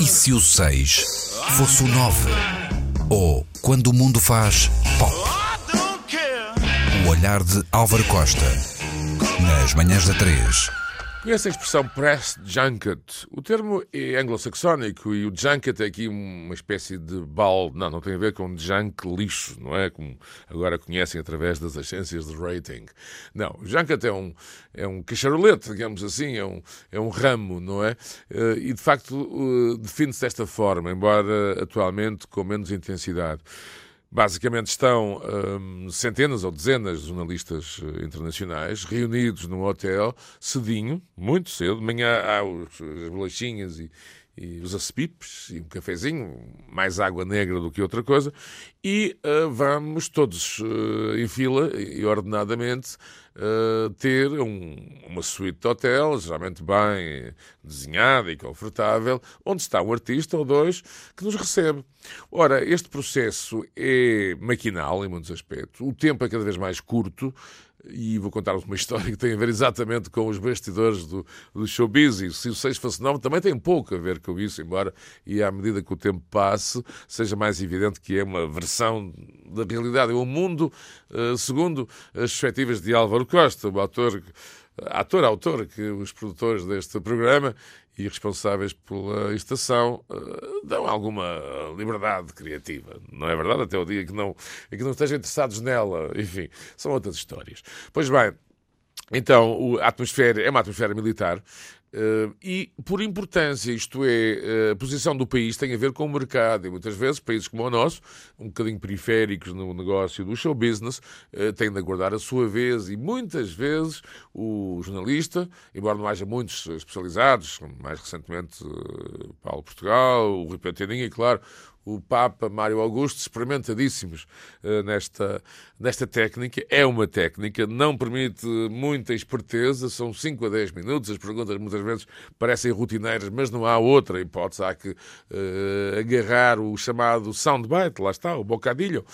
E se o 6 fosse o 9? Ou quando o mundo faz pop? O olhar de Álvaro Costa. Nas manhãs da 3. Conhece a expressão press junket? O termo é anglo-saxónico e o junket é aqui uma espécie de balde. Não, não tem a ver com junk lixo, não é? Como agora conhecem através das agências de rating. Não, junket é um, é um cacharolete, digamos assim, é um, é um ramo, não é? Eh, e de facto define-se desta forma, embora atualmente com menos intensidade. Basicamente estão hum, centenas ou dezenas de jornalistas eh, internacionais reunidos num hotel, cedinho, muito cedo. De manhã há os, as bolachinhas e, e os acepipes e um cafezinho, mais água negra do que outra coisa, e uh, vamos todos uh, em fila e ordenadamente uh, ter um, uma suíte de hotel, geralmente bem desenhada e confortável, onde está um artista ou dois que nos recebe. Ora, este processo é maquinal em muitos aspectos, o tempo é cada vez mais curto, e vou contar-vos uma história que tem a ver exatamente com os bastidores do, do showbiz. E se o 6 fosse 9 também tem pouco a ver com isso, embora e à medida que o tempo passe, seja mais evidente que é uma versão da realidade. É um mundo, uh, segundo as perspectivas de Álvaro Costa, o autor ator, autor, que os produtores deste programa e responsáveis pela estação uh, dão alguma liberdade criativa, não é verdade? Até o dia que não, que não estejam interessados nela, enfim, são outras histórias. Pois bem, então a atmosfera é uma atmosfera militar Uh, e por importância, isto é, a posição do país tem a ver com o mercado. E muitas vezes, países como o nosso, um bocadinho periféricos no negócio do show business, uh, têm de aguardar a sua vez. E muitas vezes o jornalista, embora não haja muitos especializados, mais recentemente Paulo Portugal, o Rui Penteninha, e claro, o Papa Mário Augusto, experimentadíssimos uh, nesta, nesta técnica. É uma técnica, não permite muita esperteza, são 5 a 10 minutos. As perguntas muitas vezes parecem rotineiras, mas não há outra hipótese. Há que uh, agarrar o chamado soundbite, lá está, o bocadilho,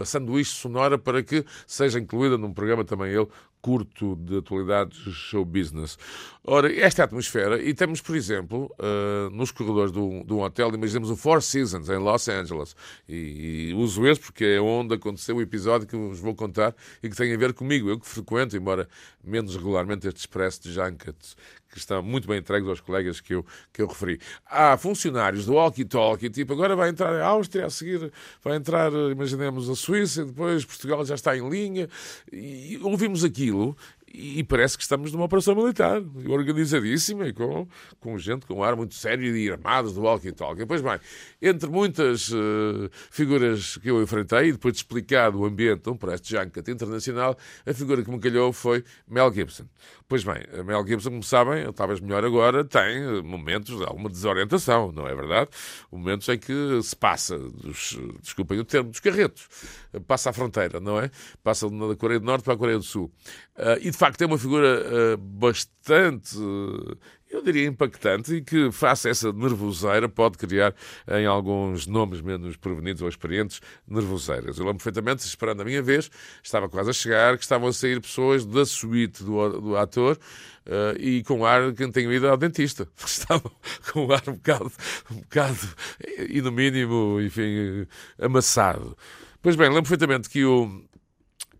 a sanduíche sonora, para que seja incluída num programa também ele curto de atualidades show business. Ora, esta atmosfera, e temos, por exemplo, uh, nos corredores de um, de um, hotel, imaginemos o Four Seasons, em Los Angeles, e, e uso esse porque é onde aconteceu o episódio que vos vou contar e que tem a ver comigo, eu que frequento, embora menos regularmente, este expresso de Junket, que estão muito bem entregues aos colegas que eu, que eu referi. Há funcionários do walkie-talkie, tipo, agora vai entrar a Áustria, a seguir vai entrar, imaginemos, a Suíça, depois Portugal já está em linha, e ouvimos aquilo e parece que estamos numa operação militar, organizadíssima e com, com gente com um ar muito sério e armados do walkie-talkie. Pois bem, entre muitas uh, figuras que eu enfrentei, e depois de explicar o ambiente de um preste junket internacional, a figura que me calhou foi Mel Gibson. Pois bem, a Mel Gibson, como sabem, talvez melhor agora, tem momentos de alguma desorientação, não é verdade? Momentos em que se passa, dos, desculpem o termo, dos carretos, passa a fronteira, não é? Passa da Coreia do Norte para a Coreia do Sul. Uh, e de facto é uma figura uh, bastante, uh, eu diria, impactante e que, face a essa nervoseira, pode criar em alguns nomes menos provenidos ou experientes nervoseiras. Eu lembro perfeitamente, esperando a minha vez, estava quase a chegar, que estavam a sair pessoas da suíte do, do ator e com ar que tenho ido ao dentista. Estavam com ar um bocado, um bocado, e no mínimo, enfim, amassado. Pois bem, lembro perfeitamente que o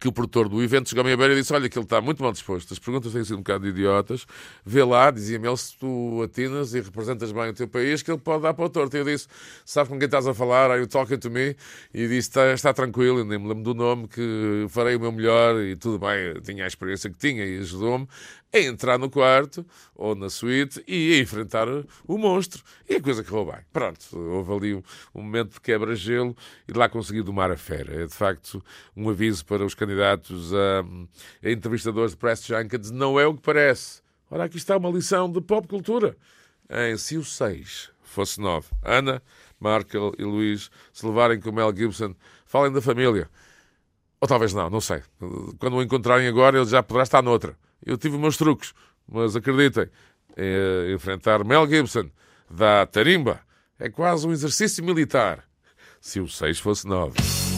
que o produtor do evento chegou à minha beira e disse: Olha, que ele está muito mal disposto, as perguntas têm sido um bocado idiotas. Vê lá, dizia-me ele, se tu atinas e representas bem o teu país, que ele pode dar para o torto. E eu disse: Sabes com quem estás a falar? Are you talking to me? E disse: Está, está tranquilo, nem me lembro do nome, que farei o meu melhor e tudo bem. Tinha a experiência que tinha e ajudou-me a entrar no quarto ou na suíte e a enfrentar o monstro. E a coisa correu bem. Pronto, houve ali um, um momento de quebra-gelo e de lá consegui domar a fera. É de facto um aviso para os candidatos a, a entrevistadores de press junkets. Não é o que parece. Ora, aqui está uma lição de pop cultura. Em se o 6 fosse 9, Ana, Markel e Luís se levarem com Mel Gibson, falem da família. Ou talvez não, não sei. Quando o encontrarem agora, ele já poderá estar noutra. Eu tive meus truques, mas acreditem, é, enfrentar Mel Gibson da tarimba é quase um exercício militar. Se o 6 fosse 9.